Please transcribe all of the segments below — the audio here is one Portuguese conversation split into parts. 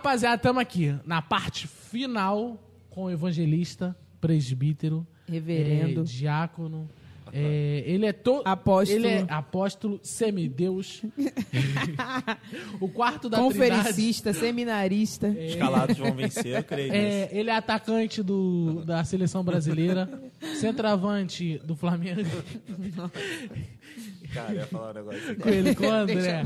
Rapaziada, estamos aqui na parte final com o evangelista, presbítero, Reverendo. é, diácono. é, ele é todo. Apóstolo. Ele é apóstolo, semideus. o quarto da Trindade. Conferencista, seminarista. Escalados vão vencer, eu creio. É, ele é atacante do, da seleção brasileira, centroavante do Flamengo. Cara, eu ia falar um negócio aqui. com ele, com o André.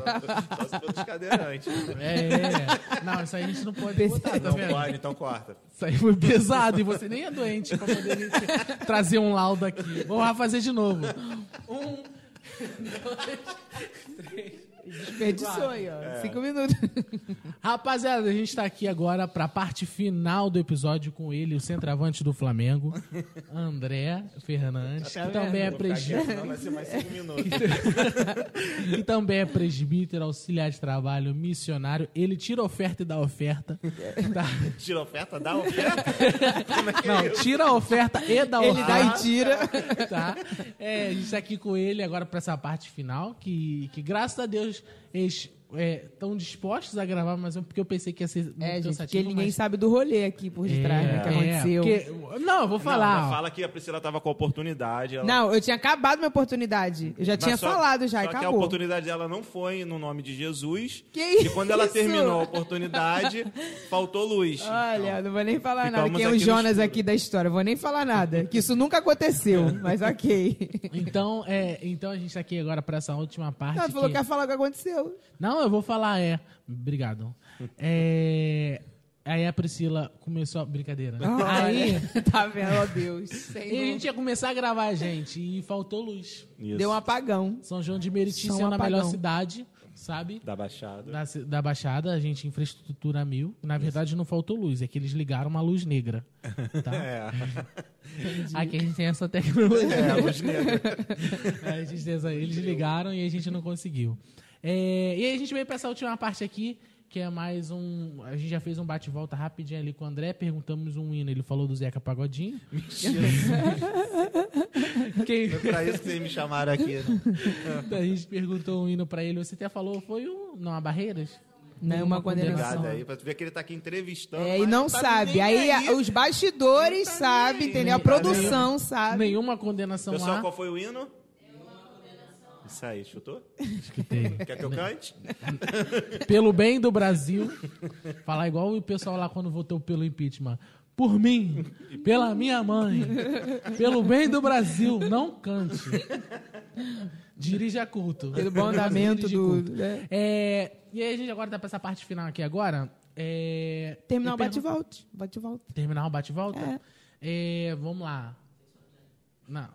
Só se for dos cadeirantes. É, é. Não, isso aí a gente não pode botar, tá Não vendo? pode, então corta. Isso aí foi pesado e você nem é doente pra poder trazer um laudo aqui. Vou lá fazer de novo. Um, dois, três. Desperdiçou aí, ó. É. Cinco minutos. Rapaziada, a gente tá aqui agora pra parte final do episódio com ele, o centroavante do Flamengo, André Fernandes, que também é presbítero. que também é presbítero, auxiliar de trabalho, missionário. Ele tira oferta e dá oferta. Tá? Tira oferta, dá oferta. É é Não, tira a oferta e dá a Ele oferta. dá e tira. tá? É, a gente tá aqui com ele agora pra essa parte final, que, que graças a Deus eles estão dispostos a gravar, mas é porque eu pensei que ia ser muito É, gente, cansativo. porque ninguém mas... sabe do rolê aqui por detrás, né, que aconteceu. porque- Não, eu vou Não, falar. ó. fala que a Priscila tava com a oportunidade. Ela... Não, eu tinha acabado minha oportunidade. Eu já Mas tinha só- falado já, só e que a acabou. oportunidade dela não foi no nome de Jesus. Que E quando ela terminou a oportunidade, faltou luz. Olha, não vou nem falar nada. Quem é o Jonas aqui da história? Vou nem falar nada. Que isso nunca aconteceu, mas ok. Então, é, então a gente tá aqui agora pra essa última parte. Não, tu falou que- que ia falar o que aconteceu. Não, eu vou falar, é. Obrigado. É... Aí a Priscila começou a. Brincadeira. Aí. Olha, tá vendo? Oh, Deus. E a gente ia começar a gravar, gente, e faltou luz. Isso. Deu um apagão. São João de Meriti São sendo a melhor cidade, sabe? Da Baixada. Da, da Baixada, a gente infraestrutura mil. Na verdade, não faltou luz, é que eles ligaram uma luz negra. Tá? É. Aqui a gente tem essa tecnologia. É, a luz negra. A gente tem essa- eles ligaram e a gente não conseguiu. É, e aí a gente veio pra essa última parte aqui, que é mais um. A gente já fez um bate-volta rapidinho ali com o André, perguntamos um hino, ele falou do Zeca Pagodinho. Quem, Foi pra isso que vocês me chamaram aqui. né? a gente perguntou um hino pra ele, você até falou, foi um. Não há barreiras? Nenhuma condenação. Obrigado aí, pra tu ver que ele tá aqui entrevistando. É, e não tá sabe. Aí, a- os bastidores Não tá sabem, aí. entendeu? A Não produção sabe. Nenhuma condenação Pessoal, há. qual foi o hino? Isso aí, chutou? Escutei. Quer que eu cante? Pelo bem do Brasil. Falar igual o pessoal lá quando votou pelo impeachment. Por mim, pela minha mãe, pelo bem do Brasil, não cante. Dirija culto. Pelo bom andamento do- culto. né? É, e aí a gente agora tá pra essa parte final aqui agora. É, Terminar o bate-volta. Bate-volta. Terminar o bate-volta? É. É, vamos lá. Não.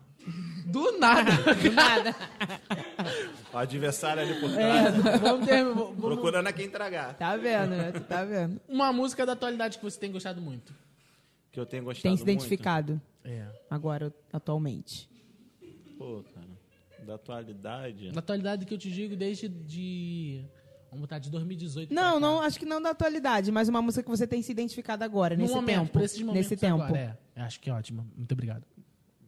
Do nada. Do nada. O adversário ali por É, trás. vamos ter, vamos- Procurando a quem tragar. Tá vendo, né? Tu tá vendo. uma música da atualidade que você tem gostado muito. Que eu tenho gostado Tem se muito. identificado É. agora, atualmente. Pô, cara. Da atualidade. Na atualidade que eu te digo desde de. Vamos botar de 2018. pra Não, não, acho que não da atualidade, mas uma música que você tem se identificado agora, No nesse momento, tempo. esses nesse tempo. agora, é. Acho que é ótimo. Muito obrigado.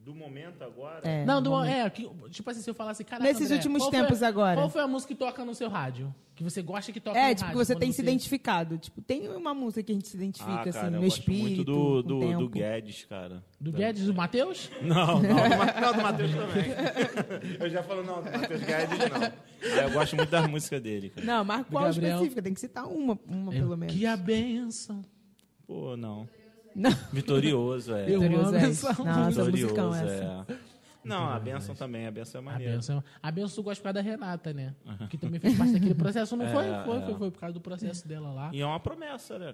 Do momento agora. É, não, do, momento. é, que, tipo assim, se eu falasse, cara, Nesses últimos tempos agora. Qual foi a música que toca no seu rádio? Que você gosta que toca no É, rádio? tipo, que você tem se identificado. Tipo, tem uma música que a gente se identifica, Ah, assim, cara, eu no gosto espírito, muito do, do, tempo. do Guedes, cara. Do Guedes, do Matheus? Não, não, do, não, do Matheus também. Eu já falo, não, do Matheus Guedes não. Ah, eu gosto muito das músicas dele, cara. Não, mas qual específica? Tem que citar uma, uma pelo menos. Que a benção. Pô, não. Não, Vitorioso, é. Eu Vitorioso amo é essa. Nossa, Vitorioso, musicão essa. é. Não, a benção também, a benção é A maneira. benção, a benção tu gosta por causa da Renata, né? Que também fez parte daquele processo, não foi? É, Foi, é. foi, foi por causa do processo dela lá. E é uma promessa, né?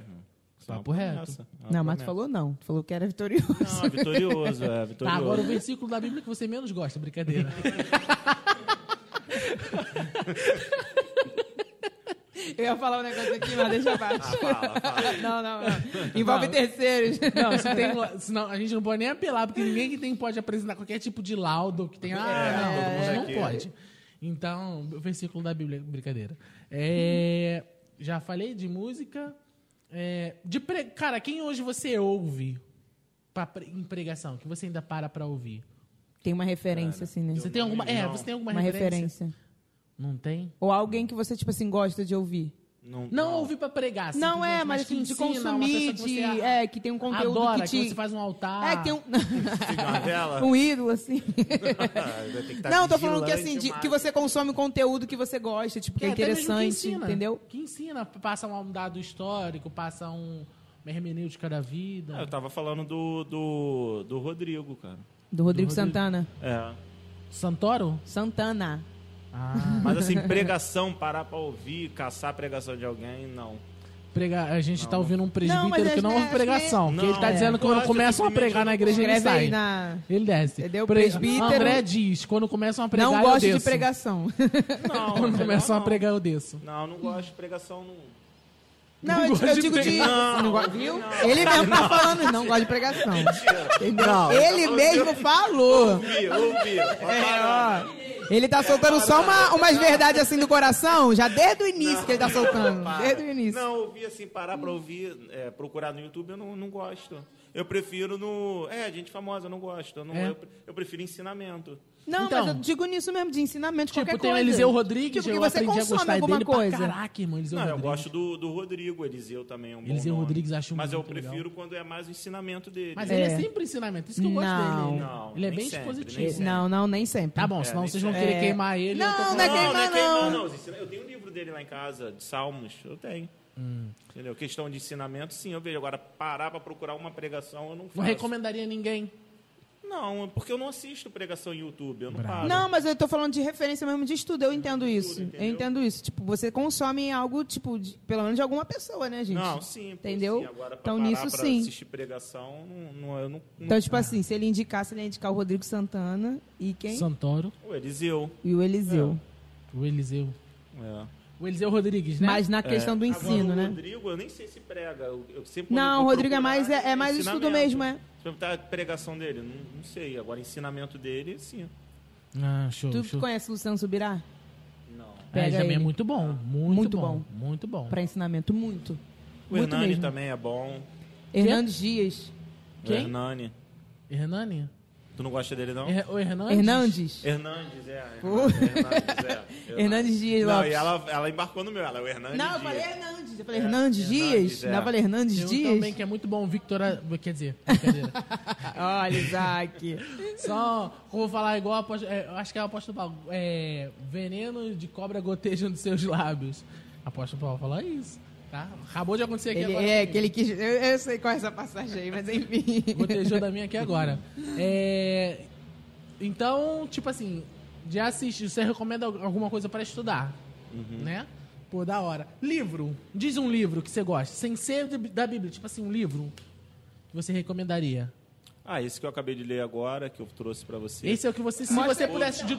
Isso é uma Papo reto. promessa, é uma não, mas tu promessa. falou não. Tu falou que era vitorioso. Não, vitorioso, é, Tá, vitorioso. agora o versículo da Bíblia que você menos gosta, brincadeira. Eu ia falar um negócio aqui, mas deixa abaixo. Ah, fala, fala. Não, não, não. Envolve Não. terceiros. Não, se tem, senão a gente não pode nem apelar, porque ninguém que tem pode apresentar qualquer tipo de laudo que tem. Ah, É, não, todo mundo não aqui. pode. Então, o versículo da Bíblia, brincadeira. É, já falei de música. É, de pre... Cara, quem hoje você ouve pra, pre- em pregação, que você ainda para pra ouvir? Tem uma referência, assim, né? Você tem alguma, é, você tem alguma Uma referência? referência. Não tem? Ou alguém que você, tipo assim, gosta de ouvir. Não, Não ouvir pra pregar. Não é, mas que assim, de consumir, que de, é, que tem um conteúdo adora, que te... você faz um altar. É, que tem um, um ídolo, assim. Que tá Não, tô falando que assim, de- que você consome conteúdo que você gosta, tipo, que é até mesmo que interessante, ensina, entendeu? Que ensina, passa um dado histórico, passa um, uma hermenêutica da vida. Ah, eu tava falando do, do, do Rodrigo, cara. Do Rodrigo Rodrigo. Santana. É. Santoro? Santana. Ah, Mas assim, pregação, parar pra ouvir, caçar a pregação de alguém, não. prega... a gente tá Não. ouvindo um Não, presbítero mas que não ouve pregação. que ele tá que- dizendo Não, que quando começam a pregar na igreja, ele sai. na... Ele desce. Entendeu? Pre- Presbítero- André diz, quando começam a pregar, Não eu gosto de desço. pregação. Não, Quando melhor começam a não. pregar, eu desço. Não, não gosto de pregação, não. Não, Não eu, eu de digo de... pregar. Não, Não Viu? Ele mesmo tá falando, não gosta de pregação. Não, Ele mesmo falou. Ouvi, ouvi. É, ó. Ele tá soltando só uma, umas verdades assim do coração, já desde o início que ele tá soltando. Para. Desde o início. Não, ouvir assim, parar pra ouvir, é, procurar no YouTube, eu não, não gosto. Eu prefiro no. É, gente famosa, eu não gosto. Eu, não, É. eu, eu prefiro ensinamento. Não, Então. mas eu digo nisso mesmo, de ensinamento, Tipo, qualquer tem o coisa. Eliseu Rodrigues, tipo, eu você aprendi a consome gostar alguma dele coisa. pra caraca, irmão. Eliseu Não, eu Rodrigues. gosto do, do Rodrigo, Eliseu também é um bom Eliseu nome. Rodrigues acho Mas eu muito legal. prefiro quando é mais o ensinamento dele. Mas É. ele é sempre ensinamento, isso que eu gosto Não. dele. Não, ele é nem bem sempre, expositivo. sempre. Não, não, nem sempre. Tá bom, É, senão vocês vão querer É. queimar ele. Não, eu tô não é queimar, não é queimar, não. não. Os ensina- Eu tenho um livro dele lá em casa, de Salmos, eu tenho. Hum. Entendeu? Questão de ensinamento, sim, eu vejo. Agora, parar pra procurar uma pregação, eu não Não faço. recomendaria ninguém. Não, porque eu não assisto pregação em YouTube, eu não Bravo. paro. Não, mas eu tô falando de referência mesmo de estudo, eu entendo isso. entendeu? Eu entendo isso. Tipo, você consome algo, tipo, de- pelo menos de alguma pessoa, né, gente? Não, sim. Entendeu? sim. Agora, pra Então, parar nisso, pra sim. assistir pregação, não, não, eu não... Então, tipo assim, se ele indicasse, ele ia indicar o Rodrigo Santana e quem? Santoro, O Eliseu. E o Eliseu. o Eliseu. É. O Eliseu Rodrigues, né? Mas na questão do Agora, ensino, o né? Rodrigo, eu nem sei se prega. Eu, eu sempre Não, o Rodrigo é mais, é, é mais estudo mesmo, é. Se perguntar a pregação dele, não, não sei. Agora, ensinamento dele, sim. Ah, show, Tu show. conhece o Luciano Subirá? Não. É, Pega também é muito bom. Muito, Muito bom. bom. Muito bom. Pra ensinamento, muito. O muito Hernani mesmo. também é bom. Hernandes Dias. O Quem? Hernani. Hernani? Tu não gosta dele, não? O Hernandes? Hernandes? Hernandes, é. Pô. Hernandes, é. Hernandes Dias Não, Lopes. e ela, ela embarcou no meu. Ela é o Hernandes Não, eu Dias. falei Hernandes. Eu falei É, Hernandes Hernandes, Dias. é. Não, eu falei Hernandes Tem um Dias. também que é muito bom, Victor... A- Quer dizer, brincadeira. Olha, Isaac. Só, eu vou falar igual, a aposto- é, eu acho que é o apóstolo Paulo. É, veneno de cobra goteja nos seus lábios. Apóstolo Paulo falou isso, tá? Acabou de acontecer aqui Ele, agora. é, que ele quis. Eu, eu sei qual é essa passagem aí, mas enfim. Gotejou da minha aqui agora. É, então, tipo assim, já assiste, você recomenda alguma coisa para estudar, Uhum. né? Pô, da hora. Livro. Diz um livro que você gosta, sem ser da Bíblia, tipo assim, um livro que você recomendaria. Ah, esse que eu acabei de ler agora, que eu trouxe pra você. Esse é o que você, se Mostra você pudesse... de-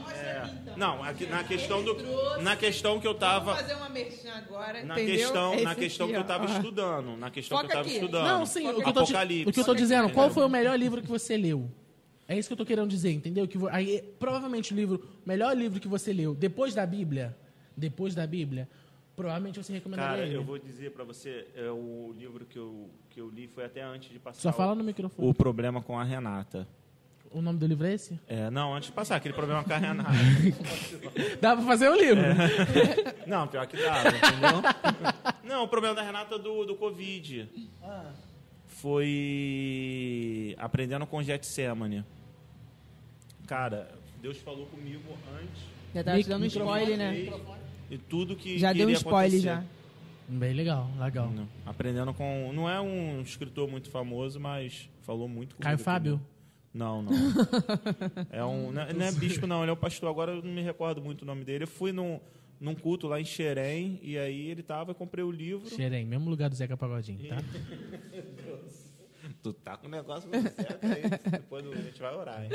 Não, aqui, na questão do. Na questão que eu tava. fazer uma merchan agora, Na entendeu? questão, É na esse questão aqui, que eu ó. tava estudando. Na questão Foca que eu tava aqui. estudando. Não, sim, o que, eu tô, o que eu tô dizendo, qual Entendeu? foi o melhor livro que você leu? É isso que eu tô querendo dizer, entendeu? Que aí, provavelmente o livro, o melhor livro que você leu depois da Bíblia, depois da Bíblia, provavelmente você recomendaria Cara, ele. eu vou dizer pra você, é, o livro que eu, que eu li foi até antes de passar. Só o- fala no microfone. O problema com a Renata. O nome do livro é esse? É, não, antes de passar, aquele problema com a Renata. Dá pra fazer o livro. É. Não, pior que dava, entendeu? Não, o problema da Renata do, do Covid. Foi aprendendo com Getsemane. Cara, Deus falou comigo antes Já tava te dando um spoiler, né? fez, e tudo que Já deu um spoiler acontecer. já. Bem legal, legal. Não, aprendendo com. Não é um escritor muito famoso, mas falou muito comigo. Caio Fábio? também. Não, não. É um, não, é- não é bispo, não. Ele é o pastor. Agora eu não me recordo muito o nome dele. Eu fui num, num culto lá em Xerém e aí ele tava, eu comprei o livro. Xerém, mesmo lugar do Zeca Pagodinho, tá? Tu tá com o negócio muito certo aí. Depois do- a gente vai orar, hein?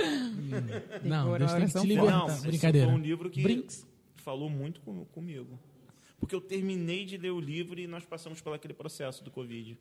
Não, orar Deus tem que te libertar. Não, Brincadeira. foi um livro que Brinks. Falou muito com- comigo. Porque eu terminei de ler o livro e nós passamos por aquele processo do Covid.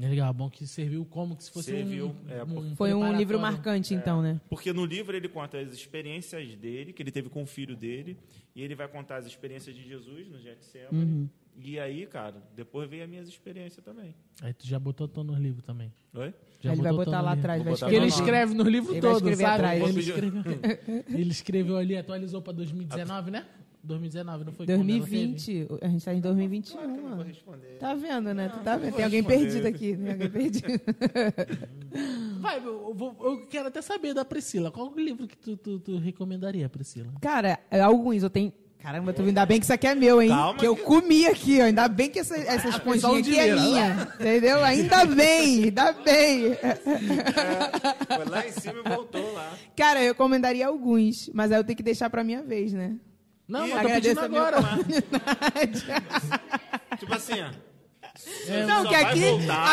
É legal, bom que serviu como que se fosse Serviu, um, é, um Foi um livro marcante, então, né? Porque no livro ele conta as experiências dele, que ele teve com o filho dele, e ele vai contar as experiências de Jesus no Getsemane. Uhum. E aí, cara, depois veio as minhas experiências também. Aí tu já botou tom no livro também. Oi? Já ele vai botou botar tom no lá livro. atrás, vai Porque ele escreve no livro Ele vai todo, sabe? atrás. Ele escreveu, ele escreveu ali, atualizou pra 2019, né? 2019, não foi? quando ela teve? 2020. A gente tá em 2021, Claro que eu não vou responder. Tá vendo, né? Tu tá não vendo? Tem alguém responder. perdido aqui. Tem alguém perdido. Vai, eu, vou- eu quero até saber da Priscila. Qual o livro que tu, tu, tu recomendaria, Priscila? Cara, é alguns. Eu tenho. Caramba, tu ainda bem que isso aqui é meu, hein? Calma que eu que- comi aqui, ó. Ainda bem que essa, essa esponjinha aqui é minha. Entendeu? Ainda bem, ainda bem. Foi lá em cima e voltou lá. Cara, eu recomendaria alguns, mas aí eu tenho que deixar pra minha vez, né? Não, mas tô pedindo agora. Tipo assim, ó. Não, só que aqui,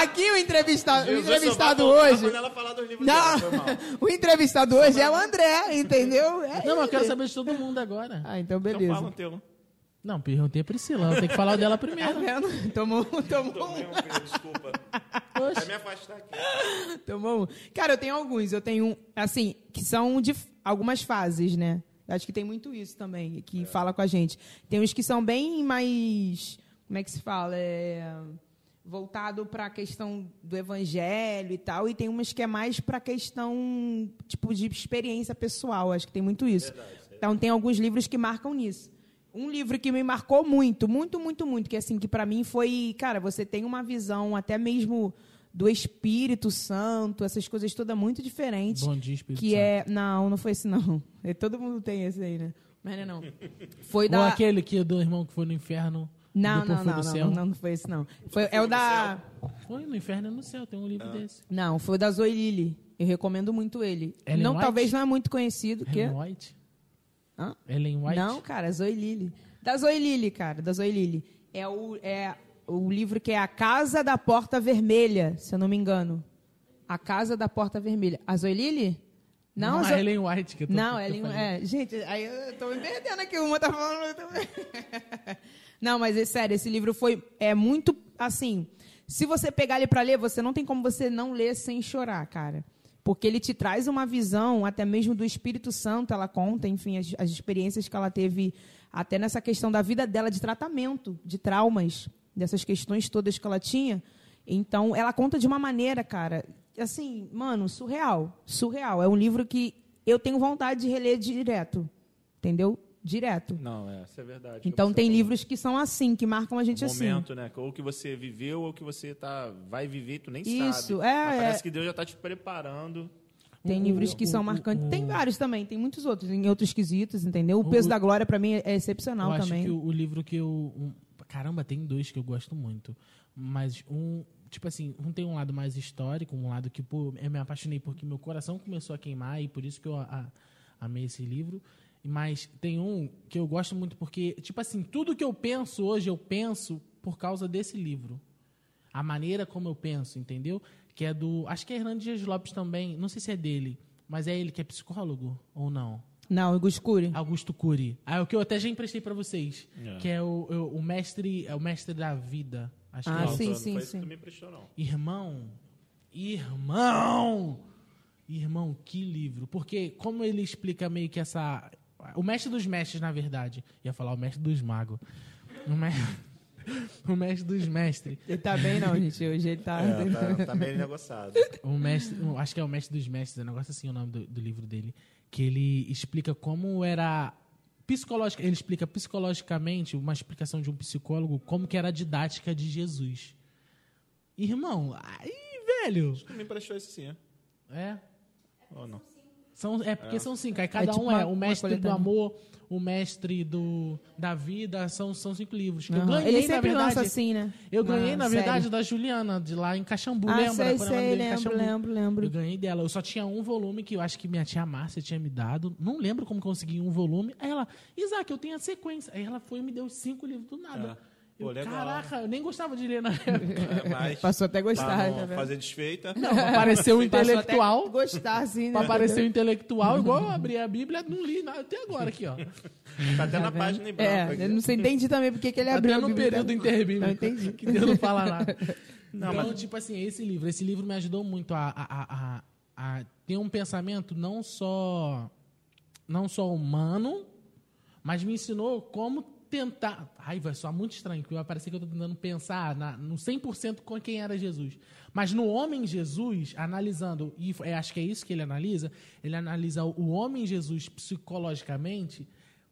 aqui o entrevistado, o entrevistado hoje. Quando ela falar dos livros dela. Não, o entrevistado hoje é o André, entendeu? É Não, mas eu quero saber de todo mundo agora. Ah, então Então beleza. fala o teu. Não, perguntei a Priscila. Tem que falar dela Tá primeiro. vendo? Tomou, tomou, Tomei um filho, desculpa. Oxe. Vai me afastar aqui. tomou. um. Cara, eu tenho alguns. Eu tenho, um, assim, que são de algumas fases, né? Acho que tem muito isso também, que fala com a gente. Tem uns que são bem mais. Como é que se fala? É, voltado para a questão do evangelho e tal, e tem umas que é mais para a questão tipo de experiência pessoal. Acho que tem muito isso. Então tem alguns livros que marcam nisso. Um livro que me marcou muito, muito, muito, muito, que assim que para mim foi, cara, você tem uma visão até mesmo do Espírito Santo, essas coisas todas muito diferentes. Bom dia, Espírito que Santo. é, não, não foi esse não. É, Todo mundo tem esse aí, né? Mas não, é não. Foi Ou da aquele que é do irmão que foi no inferno. Não, não, foi não, no não, céu. não, não foi esse não. Foi é o da Foi no inferno e no céu, tem um livro desse. Não, foi o da Zoe Lilly. Eu recomendo muito ele. Ellen não, White? talvez não é muito conhecido, que Ellen White? Hã? Ellen White? Não, cara, Zoe Lilly. Da Zoe Lilly, cara, da Zoe Lilly. É o, é o livro que é A Casa da Porta Vermelha, se eu não me engano. A Casa da Porta Vermelha. A Zoe Lilly? Não, Não, a Ellen White que eu tô Não, que Ellen, é, gente, aí eu tô me perdendo aqui, uma tá falando também. Não, mas é sério, esse livro foi é muito assim, se você pegar ele para ler, você não tem como você não ler sem chorar, cara. Porque ele te traz uma visão, até mesmo do Espírito Santo, ela conta, enfim, as, as experiências que ela teve até nessa questão da vida dela de tratamento, de traumas, dessas questões todas que ela tinha. Então, ela conta de uma maneira, cara, assim, mano, surreal. Surreal. É um livro que eu tenho vontade de reler direto. Entendeu? Direto. Não, é, isso é verdade. Então, tem falou. livros que são assim, que marcam a gente Um assim. momento, né? Ou que você viveu, ou que você tá, vai viver, tu nem Isso, sabe. é, Mas é. parece que Deus já tá te preparando. Tem livros que são marcantes. Tem vários também, tem muitos outros, em outros quesitos, entendeu? O Peso da Glória, pra mim, é excepcional eu acho também. que o, o livro que eu. Caramba, tem dois que eu gosto muito. Mas um. Tipo assim, um tem um lado mais histórico, um lado que, pô, eu me apaixonei porque meu coração começou a queimar e por isso que eu a- a- amei esse livro. Mas tem um que eu gosto muito porque, tipo assim, tudo que eu penso hoje, eu penso por causa desse livro. A maneira como eu penso, entendeu? Que é do. Acho que é Hernandes Dias Lopes também. Não sei se é dele, mas é ele que é psicólogo ou não? Não, Augusto Cury. Augusto Cury. Ah, o que eu até já emprestei pra vocês. É. Que é o, o, o mestre. É o mestre da vida. Acho Ah, que é. Não, sim, não sim, isso sim. que tu me emprestou, não. Irmão. Irmão! Irmão, que livro. Porque, como ele explica meio que essa. O mestre dos mestres, na verdade. Ia falar o mestre dos magos. O, me... o mestre dos mestres. Ele tá bem, não, gente. Hoje ele tá. É, tá, tá meio negociado. O mestre, acho que é o mestre dos mestres, é um negócio assim o nome do, do livro dele, que ele explica como era psicológica, ele explica psicologicamente uma explicação de um psicólogo como que era a didática de Jesus. Irmão, aí, velho, Tu me emprestou esse sim, é? é, Ou não? São, é porque são cinco, aí cada tipo um uma- é o mestre do amor, o mestre do da vida, são, são cinco livros. que eu ganhei, Ele na sempre verdade, lança assim, né? eu ganhei, Ah, na série. verdade, da Juliana, de lá em Caxambu, Ah, lembra? sei, sei, lembro, Caxambu. lembro, lembro. Eu ganhei dela. Eu só tinha um volume que eu acho que minha tia Márcia tinha me dado. Não lembro como consegui um volume. Aí ela, Isaac, eu tenho a sequência. Aí ela foi e me deu cinco livros do nada. É. Pô, Eu. Caraca, eu nem gostava de ler na época. É, mas Passou até a gostar, pra tá vendo? fazer desfeita. Não, pra parecer um intelectual. até gostar, assim, né? Pra parecer um intelectual, igual eu abri a Bíblia, não li nada até agora aqui, ó. Tá até na página em branco. É, aqui. eu não sei, entendi também porque que ele Até abriu a no Bíblia. período interbíblico. Não entendi. Que Deus não fala nada. Não, então, mas- tipo assim, esse livro, esse livro me ajudou muito a, a, a, a- a ter um pensamento não só não só humano, mas me ensinou como tentar. Ai, vai soar muito estranho, porque vai parecer que eu estou tentando pensar na, no 100% com quem era Jesus. Mas no homem Jesus, analisando, e é, acho que é isso que ele analisa, ele analisa o homem Jesus psicologicamente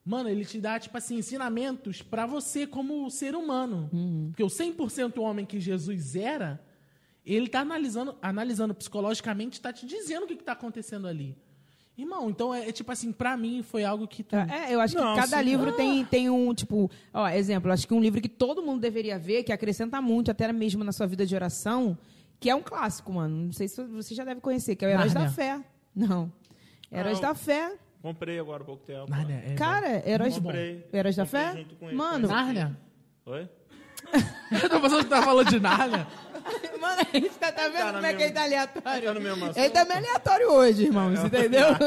Mano, ele te dá, tipo assim, ensinamentos pra você como ser humano. Uhum. Porque o 100% homem que Jesus era, ele tá analisando, analisando psicologicamente, tá te dizendo o que, que tá acontecendo ali. Irmão, então é, é tipo assim, pra mim foi algo que tu... É, eu acho Não, que cada livro tem, tem um, tipo, ó, exemplo, acho que um livro que todo mundo deveria ver, que acrescenta muito, até mesmo na sua vida de oração, que é um clássico, mano. Não sei se você já deve conhecer, que é o Heróis da Nárnia. Fé. Não. Heróis Ah, da Fé. Comprei agora há pouco tempo. Nárnia, é, Cara, Heróis, Comprei. Heróis da Comprei Fé? junto com ele. Mano, Nárnia? Oi? Eu tô pensando que tá falando de Nárnia. mano, a gente tá, tá vendo Tá como é que ele tá aleatório? Tá no mesmo assunto. Ele tá meio aleatório hoje, irmãos, entendeu?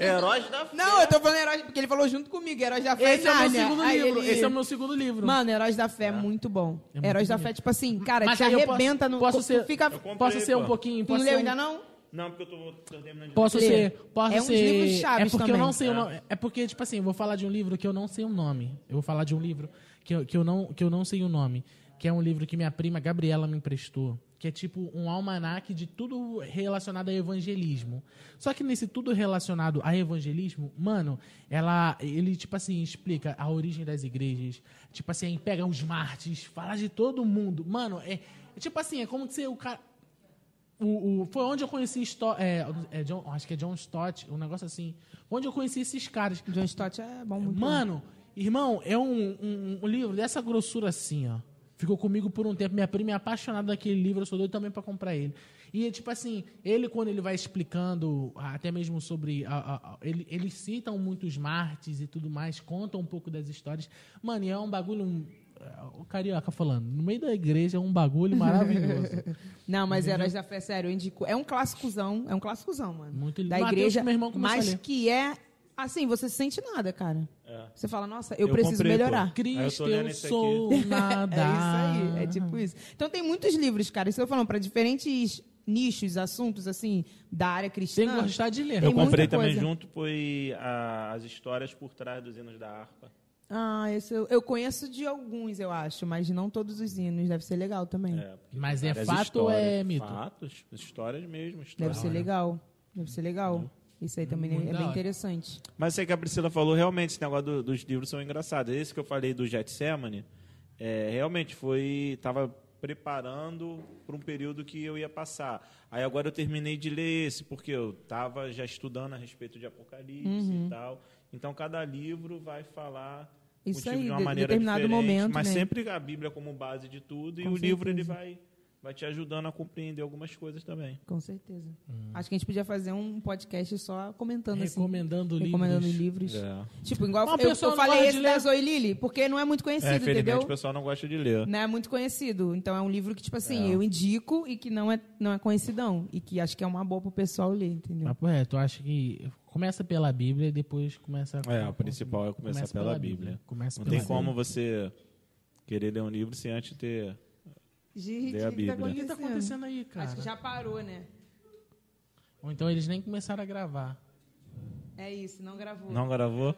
Heróis da Não, eu tô falando Heróis, porque ele falou junto comigo, Heróis da Fé Esse é o meu segundo Aí livro. ele- Esse é o meu segundo livro. Mano, Heróis da Fé é muito bom. É muito Heróis da bonito. Fé, tipo assim, cara, Mas te eu posso- arrebenta no... posso ser- Fica... Eu comprei, Posso ser um pouquinho... Posso não ser leu um- ainda não? Não, porque eu tô, tô terminando de Posso Lê. ser. Posso É uns ser. livros é chaves porque eu também. não sei o É. nome. É porque, tipo assim, eu vou falar de um livro que eu não sei o nome. Eu vou falar de um livro que eu, que eu, não, que eu não sei o nome. Que é um livro que minha prima Gabriela me emprestou. Que é tipo um almanaque de tudo relacionado a evangelismo. Só que nesse tudo relacionado a evangelismo, mano, ela, ele, tipo assim, explica a origem das igrejas. Tipo assim, pega os mártires, fala de todo mundo. Mano, é, é tipo assim, é como se o cara. O, o- foi onde eu conheci Sto- é, é John- acho que é John Stott, um negócio assim. Onde eu conheci esses caras. John Stott é bom, muito bom. Irmão, é um, um- um livro dessa grossura assim, ó. Ficou comigo por um tempo. Minha prima é apaixonada daquele livro, eu sou doido também pra comprar ele. E, é tipo assim, ele, quando ele vai explicando, até mesmo sobre. a- a- a- ele, eles citam muitos mártires e tudo mais, contam um pouco das histórias. Mano, e é um bagulho. um- o Carioca falando, no meio da igreja é um bagulho maravilhoso. Não, mas Heróis da Fé, sério, eu indico. É um clássicozão, é um clássicozão, mano. Muito lindo. Da Mateus, igreja, meu irmão, mas que é, assim, você se sente nada, cara. É. Você fala, nossa, eu, Eu preciso pô. melhorar. Eu Cristo, eu esse sou nada. É isso aí, é tipo isso. Então tem muitos livros, cara, isso que eu tô falando, para diferentes nichos, assuntos, assim, da área cristã. Tem que gostar de ler. Eu comprei também coisa. junto, foi a- as histórias por trás dos hinos da harpa. Ah, esse eu, eu conheço de alguns, eu acho, mas não todos os hinos. Deve ser legal também. É, Mas é fato ou é mito? Fatos, histórias mesmo. Deve Histórias. ser legal. Deve ser legal. Isso aí também Muito é da bem interessante. Mas sei que a Priscila falou, realmente, esse negócio do- dos livros são engraçados. Esse que eu falei do Getsemane, é, realmente foi... Tava preparando para um período que eu ia passar. Aí agora eu terminei de ler esse, porque eu estava já estudando a respeito de Apocalipse Uhum. e tal. Então, cada livro vai falar Isso motivo aí, de uma de- maneira determinado diferente, momento, mas né? sempre a Bíblia como base de tudo, e Com o livro ele certeza. vai, vai te ajudando a compreender algumas coisas também. Com certeza. Hum. Acho que a gente podia fazer um podcast só comentando assim. Recomendando livros. Recomendando livros. É. Tipo, igual Mas eu, eu falei esse da. Zoe Lily, porque não é muito É, conhecido, infelizmente entendeu? o pessoal não gosta de ler. Não é muito conhecido. Então é um livro que, tipo assim, É. eu indico e que não é, não é conhecidão. E que acho que é uma boa pro pessoal ler, entendeu? Papo reto, eu acho que começa pela Bíblia e depois começa É, o principal é começar pela Bíblia. Começa Não pela tem como Bíblia. você querer ler um livro sem antes ter. Gente, a o que Bíblia. tá O que tá acontecendo aí, cara? Acho que já parou, né? Ou então eles nem começaram a gravar. É isso, não gravou. Não gravou?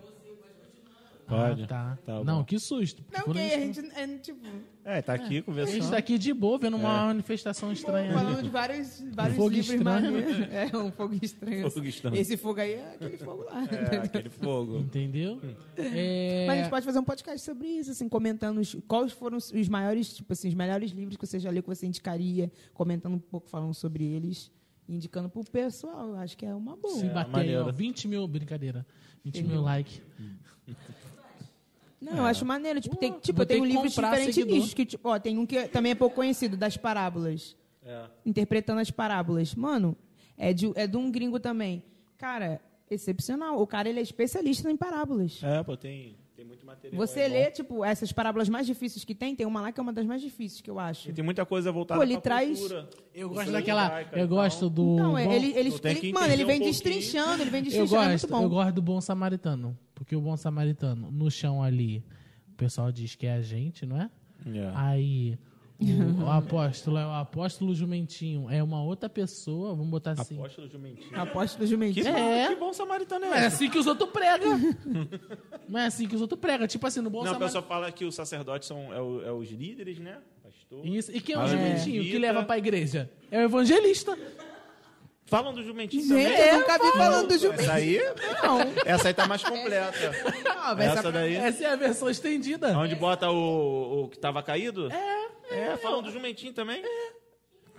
Pode. Ah, tá. Tá não, que susto. porque Não, porque a a gente, gente, é, tipo, É, tá aqui a gente conversando. tá aqui de boa, vendo uma É. manifestação estranha. falando de vários, vários fogo livros estranho. É, um fogo estranho. Fogo estranho. Esse fogo aí é aquele fogo lá. É, aquele fogo. Entendeu? É... Mas a gente pode fazer um podcast sobre isso, assim, comentando os, quais foram os, maiores, tipo assim, os melhores livros que você já leu, que você indicaria, comentando um pouco, falando sobre eles, indicando pro pessoal. Eu acho que é uma boa. Se É, bater, ó, 20 mil, brincadeira. 20 mil like. Não, eu acho maneiro. Tipo, tem, tipo, vou tem ter um que livro de comprar diferentes seguidor. nichos. Que, tipo, ó, tem um que também é pouco conhecido, das parábolas. É. Interpretando as parábolas. Mano, é de, é de um gringo também. Cara, excepcional. O cara, ele é especialista em parábolas. É, pô, tem, tem muito material. Você é bom. lê, tipo, essas parábolas mais difíceis que tem, tem uma lá que é uma das mais difíceis, que eu acho. E tem muita coisa voltada Pô, ele pra traz- cultura. Eu gosto daquela. judaica, Eu então. gosto do. Não, bom- ele, ele, ele- que mano, ele vem um destrinchando, ele vem Eu destrinchando, é muito gosto, bom. eu gosto do bom samaritano. Porque o bom samaritano, no chão ali, o pessoal diz que é a gente, não é? É. Aí o, o apóstolo é o apóstolo jumentinho, é uma outra pessoa, vamos botar assim. Apóstolo jumentinho. Apóstolo Que, Jumentinho. bom, É. que bom samaritano é é esse? assim que os outros pregam. não é assim que os outros pregam. Tipo assim, no bom Não, o samaritano. pessoal fala que os sacerdotes são é, o- é os líderes, né? Pastor. Isso. E quem é o Ah, é. jumentinho que leva pra igreja? É o evangelista. Falam do jumentinho Gente, também? eu nunca vi falando do Jumentinho. Essa aí, Não. essa aí tá mais completa. Não, Essa essa- daí, Essa é a versão estendida. onde bota o, o que tava caído? É. É, falam do jumentinho também?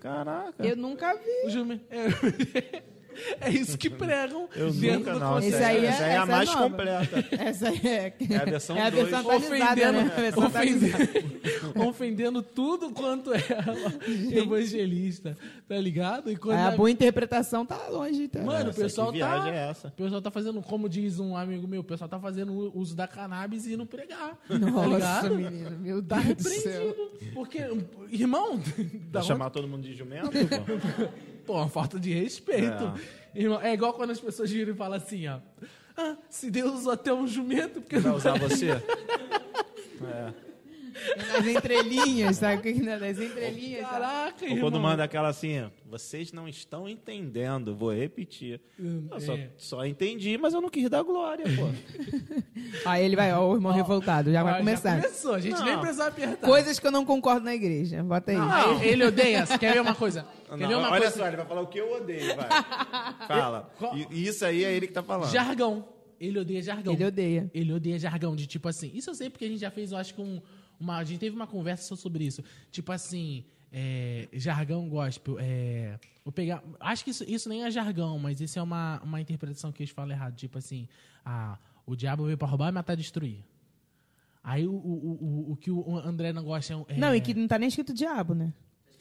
Caraca. Eu nunca vi. O jume- É... é isso que pregam Eu dentro nunca do não. conceito. Esse aí é- essa aí é a essa é mais nova. completa. Essa aí é, É a versão é a versão atualizada, ofendendo, né? A versão ofendendo, ofendendo tudo quanto é evangelista, tá ligado? E quando A a- boa interpretação tá longe. Tá? Mano, o Essa, pessoal que tá. viagem é essa? O pessoal tá fazendo, como diz um amigo meu, o pessoal tá fazendo o uso da cannabis e indo pregar. tá Nossa, ligado? menino, meu Tá Deus céu. repreendido. Porque, irmão, Vai chamar todo mundo de jumento? pô? Pô, uma falta de respeito. Irmão, é igual quando as pessoas viram e falam assim, ó. Ah, se Deus usou até um jumento, porque Vai não usar você? Nas entrelinhas, sabe o que que é? Nas entrelinhas. Caraca, Ou irmão. quando manda aquela assim, vocês não estão entendendo, vou repetir. Eu só, é. só entendi, mas eu não quis dar glória, pô. Aí ele vai, ó, o irmão revoltado, já vai Ah, começar. começou, a gente Não. nem precisava apertar. Coisas que eu não concordo na igreja. Bota aí. Aí, ele odeia. Você quer ver uma coisa? Quer Não, ver uma olha coisa? só, ele vai falar o que eu odeio, vai. Fala. E, e isso aí é ele que tá falando. Jargão. Ele odeia jargão. Ele odeia. Ele odeia jargão, de tipo assim. Isso eu sei porque a gente já fez, eu acho que um, uma. A gente teve uma conversa sobre isso. Tipo assim, é, jargão gospel. É, vou pegar. Acho que isso, isso nem é jargão, mas isso é uma, uma interpretação que eles falam errado. Tipo assim, ah, o diabo veio pra roubar, matar e destruir. Aí o, o, o, o, que o André não gosta é. é Não, e que não tá nem escrito diabo, né?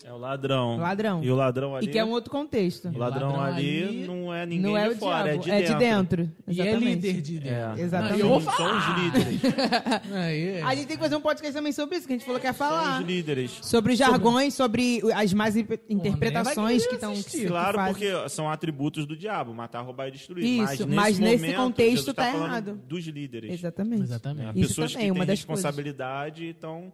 É o ladrão. Ladrão. E o ladrão ali. E que é um outro contexto. O ladrão, ladrão ali, ali não é ninguém Não é de o fora, diabo, é de dentro. E é líder de dentro. É. Exatamente. Não, eu vou São os líderes. Aí, A gente tem que fazer um podcast também sobre isso, que a gente falou que ia São falar. os líderes. Sobre jargões, sobre as más interpretações que estão. Claro, porque são atributos do diabo, matar, roubar e destruir. Isso, mas mas nesse, nesse momento, contexto Jesus tá falando errado. Dos líderes. Exatamente. Exatamente. É, Isso pessoas também, que uma têm das coisas. responsabilidade, então...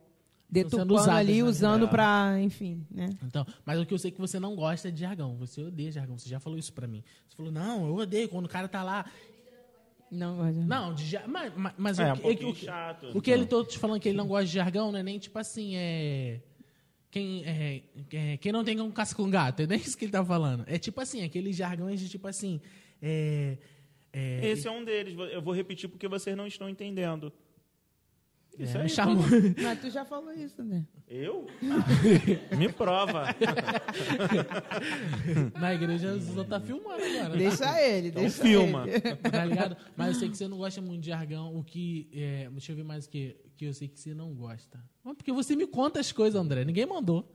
Deturpando usadas, ali, né? usando É. pra, enfim, né? Então, mas o que eu sei que você não gosta é de jargão. Você odeia jargão. Você já falou isso pra mim. Você falou, não, eu odeio quando o cara tá lá. Não, olha. Não, de jar... mas, mas- mas É, o, um que- pouquinho o que- chato. o que ele tô te falando que ele não gosta de jargão não é nem tipo assim, é. Quem, é, é, quem não tem com casca com gato, é nem isso que ele tá falando. É tipo assim, aqueles jargões de tipo assim. É, é, Esse é um deles. Eu vou repetir porque vocês não estão entendendo. Isso é, aí, chamou- Mas tu já falou isso, né? Eu? Me prova. Na igreja só tá filmando agora. tá? Deixa ele, Então deixa filma. ele. Tá ligado? Mas eu sei que você não gosta muito de jargão. O que. É, deixa eu ver mais o que, que eu sei que você não gosta. Porque você me conta as coisas, André. Ninguém mandou.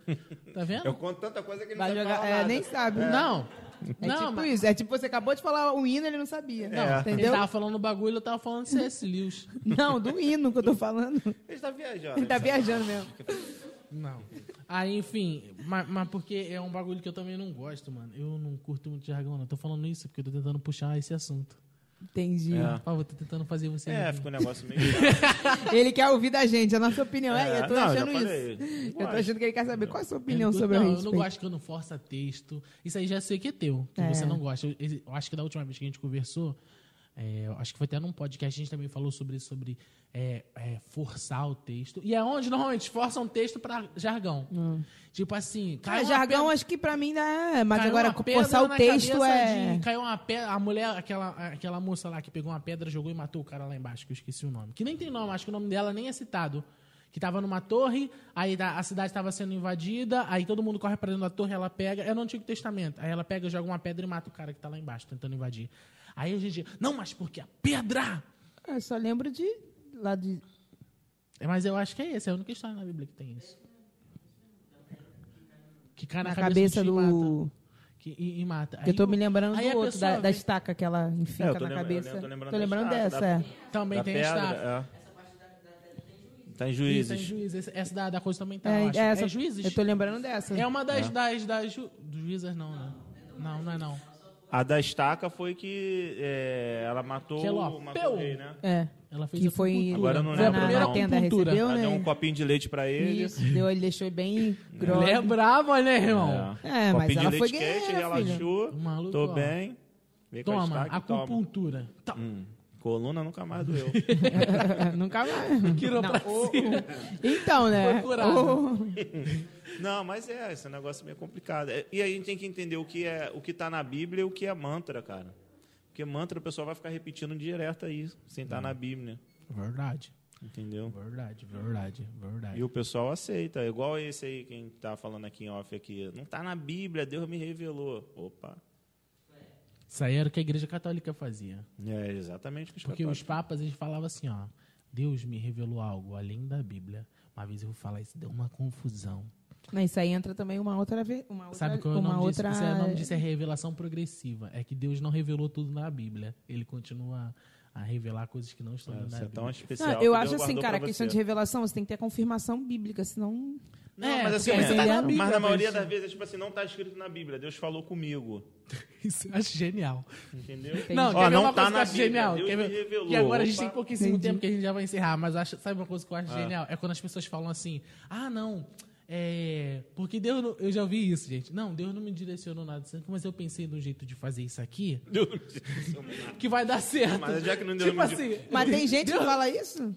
Tá vendo? Eu conto tanta coisa que ele Vai não sabe jogar, é, nem sabe. Não. É não, tipo mas- isso. É tipo você acabou de falar o hino, ele não sabia. Não, É. ele Entendeu? tava falando o bagulho, eu tava falando C.S. Lewis. Não, do hino que eu tô falando. Ele está viajando. Ele tá viajando mesmo. Não. Aí, enfim, mas, mas porque é um bagulho que eu também não gosto, mano. Eu não curto muito jargão, não. Tô falando isso porque eu tô tentando puxar esse assunto. Entendi. É. Eu tô tentando fazer você. É, rir. ficou um negócio meio. Ele quer ouvir da gente, a nossa opinião. É, eu tô não, achando falei. isso. Não Eu tô achando que ele quer saber qual é a sua Eu opinião não- sobre não, a eu não gosto quando força texto. Isso aí já sei que é teu, que É. você não gosta. Eu, eu acho que da última vez que a gente conversou, é, acho que foi até num podcast, a gente também falou sobre isso, sobre é, é, forçar o texto. E é onde normalmente forçam um texto pra jargão. Tipo assim, Ah, caiu jargão, pedra- acho que pra mim é. Mas agora, forçar o texto é. de- caiu uma pedra, a mulher, aquela, aquela moça lá que pegou uma pedra, jogou e matou o cara lá embaixo, que eu esqueci o nome. Que nem tem nome, acho que o nome dela nem é citado. Que tava numa torre, aí da- a cidade estava sendo invadida, aí todo mundo corre pra dentro da torre, ela pega, é no Antigo Testamento. Aí ela pega, joga uma pedra e mata o cara que tá lá embaixo, tentando invadir. Aí a gente, não, mas porque a pedra? Eu só lembro de. Lá de. É, Mas eu acho que é esse, é a única história na Bíblia que tem isso. Que cai na, Na cabeça, cabeça do... mata. Que, e, e mata. Eu tô Aí me lembrando aí do outro, da, da estaca que ela É, enfica eu tô na lembra- cabeça. eu tô lembrando, tô lembrando da dessa, estaca, é. da- Também da tem pedra, estaca. é. Tá em Isso, juízes. em juízes. Essa da, da coisa também tá, É, eu acho. essa- é juízes? Eu tô lembrando dessa. É uma das, das, das ju... dos juízes, não, né? Não, não é não. A da estaca foi que é, ela matou, ela, matou o rei, né? É. Ela fez Que a foi. Agora eu não foi lembro, na, não. tenda, recebeu, Ela né? deu um copinho de leite pra ele. Isso, deu, ele deixou bem grosso. Mulher brava, né, irmão? É, mas copinho ela de foi leite quente, guerreira, relaxou. Maluco, tô ó. bem. Veio com a Toma, estaca e toma. acupuntura. Toma. Hum. Coluna nunca mais doeu. Nunca mais. Quiropraxia. Não, o- o- Então, né? O- Não, mas é, esse negócio é meio complicado. É, E aí a gente tem que entender o que é o que está na Bíblia e o que é mantra, cara. Porque mantra o pessoal vai ficar repetindo direto aí, sem estar na Bíblia. Verdade. Entendeu? Verdade, verdade, verdade. E o pessoal aceita. Igual esse aí, quem tá falando aqui em off aqui. Não tá na Bíblia, Deus me revelou. Opa. Isso aí era o que a igreja católica fazia. É exatamente o que os Porque católicos- os papas, eles falavam assim, ó. Deus me revelou algo além da Bíblia. Uma vez eu vou falar isso, deu uma confusão. Mas isso aí entra também uma outra vez. Uma outra, Sabe qual é o nome outra... disso? Isso é, o nome disso é revelação progressiva. É que Deus não revelou tudo na Bíblia. Ele continua a revelar coisas que não estão É, na Isso é Bíblia. tão especial. Não, eu Deus acho assim, cara, a questão você. de revelação, você tem que ter confirmação bíblica, senão. Não, É, mas assim, mas, tá na Bíblia, mas na mas- maioria das vezes, é tipo assim, não tá escrito na Bíblia. Deus falou comigo. Isso eu acho genial. Entendeu? Entendi. Não, Ó, quer ver não uma tá coisa que eu na acho Bíblia, genial? Deus Quer me ver? revelou. Que agora a gente Opa. tem pouquíssimo Entendi. tempo que a gente já vai encerrar, mas eu acho, sabe uma coisa que eu acho Ah. genial? É quando as pessoas falam assim, ah, não, é, porque Deus, não, eu já ouvi isso, gente. Não, Deus não me direcionou nada, mas eu pensei num jeito de fazer isso aqui Deus não disse nada. que vai dar certo. Mas já que não deu tipo no- assim, Mas tem gente que fala isso?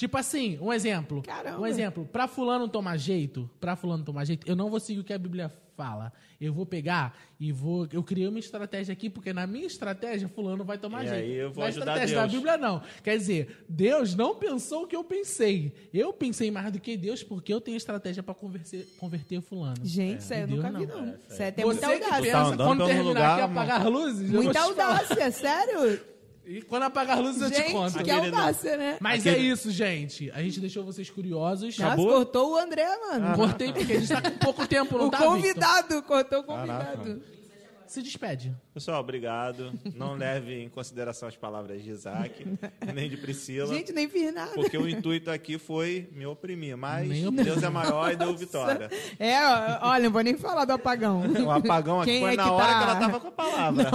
Tipo assim, um exemplo. Caramba. Um exemplo. Pra fulano tomar jeito, pra fulano tomar jeito, eu não vou seguir o que a Bíblia fala. Eu vou pegar e vou. Eu criei uma estratégia aqui, porque na minha estratégia, fulano vai tomar E jeito. aí eu vou na ajudar estratégia Deus. da Bíblia, não. Quer dizer, Deus não pensou o que eu pensei. Eu pensei mais do que Deus, porque eu tenho estratégia pra converter, converter fulano. Gente, isso aí eu Deus nunca vi, não. não. É, Isso aí tem Você muita que audácia. pensa, Tá quando terminar lugar, aqui, apagar as luzes, eu Muita audácia, sério? E quando apagar as luzes, eu te Gente, conto. que Aquele não. audácia, né? Mas Aquele- é isso, gente. A gente deixou vocês curiosos. Nossa, Acabou? cortou o André, mano. Cortei porque a gente tá com pouco tempo, não o tá, Victor? convidado, cortou o Caraca. convidado. Se despede. Pessoal, obrigado. Não leve em consideração as palavras de Isaac, nem de Priscila. Gente, nem fiz nada. Porque o intuito aqui foi me oprimir, mas oprimir. Deus é maior e deu vitória. É, olha, não vou nem falar do apagão. O apagão aqui Quem foi é na que hora tá- que ela tava com a palavra.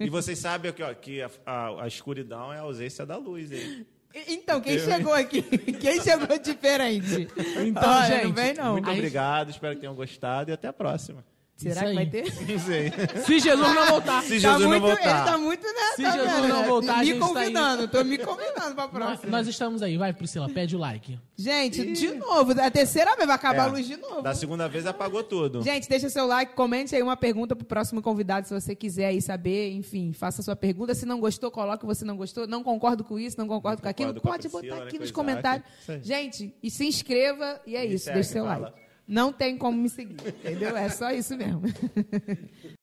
E vocês sabem aqui, ó, que a, a- a escuridão é a ausência da luz, hein? Então, quem chegou aqui? Quem chegou diferente? Então, Olha, gente, não vem não. Muito Aí- obrigado, espero que tenham gostado e até a próxima. Será que vai ter? Não sei. Se Jesus não voltar. Se Tá Jesus não muito, voltar. Ele tá muito nessa, Se Jesus velho, não né? voltar, a me gente tá aí. convidando, tô me convidando pra Nós, próxima. nós estamos aí. Vai, Priscila, pede o like. Gente, de novo, a terceira vez vai acabar É, a luz de novo. Da segunda vez apagou tudo. Gente, deixa seu like, comente aí uma pergunta pro próximo convidado, se você quiser aí saber, enfim, faça sua pergunta. Se não gostou, coloque você não gostou. Não concordo com isso, não concordo com aquilo. concordo com Pode Priscila, botar né, aqui com nos comentários. Gente, e se inscreva e é Me isso, segue, deixa seu fala. like. Não tem como me seguir, entendeu? É só isso mesmo.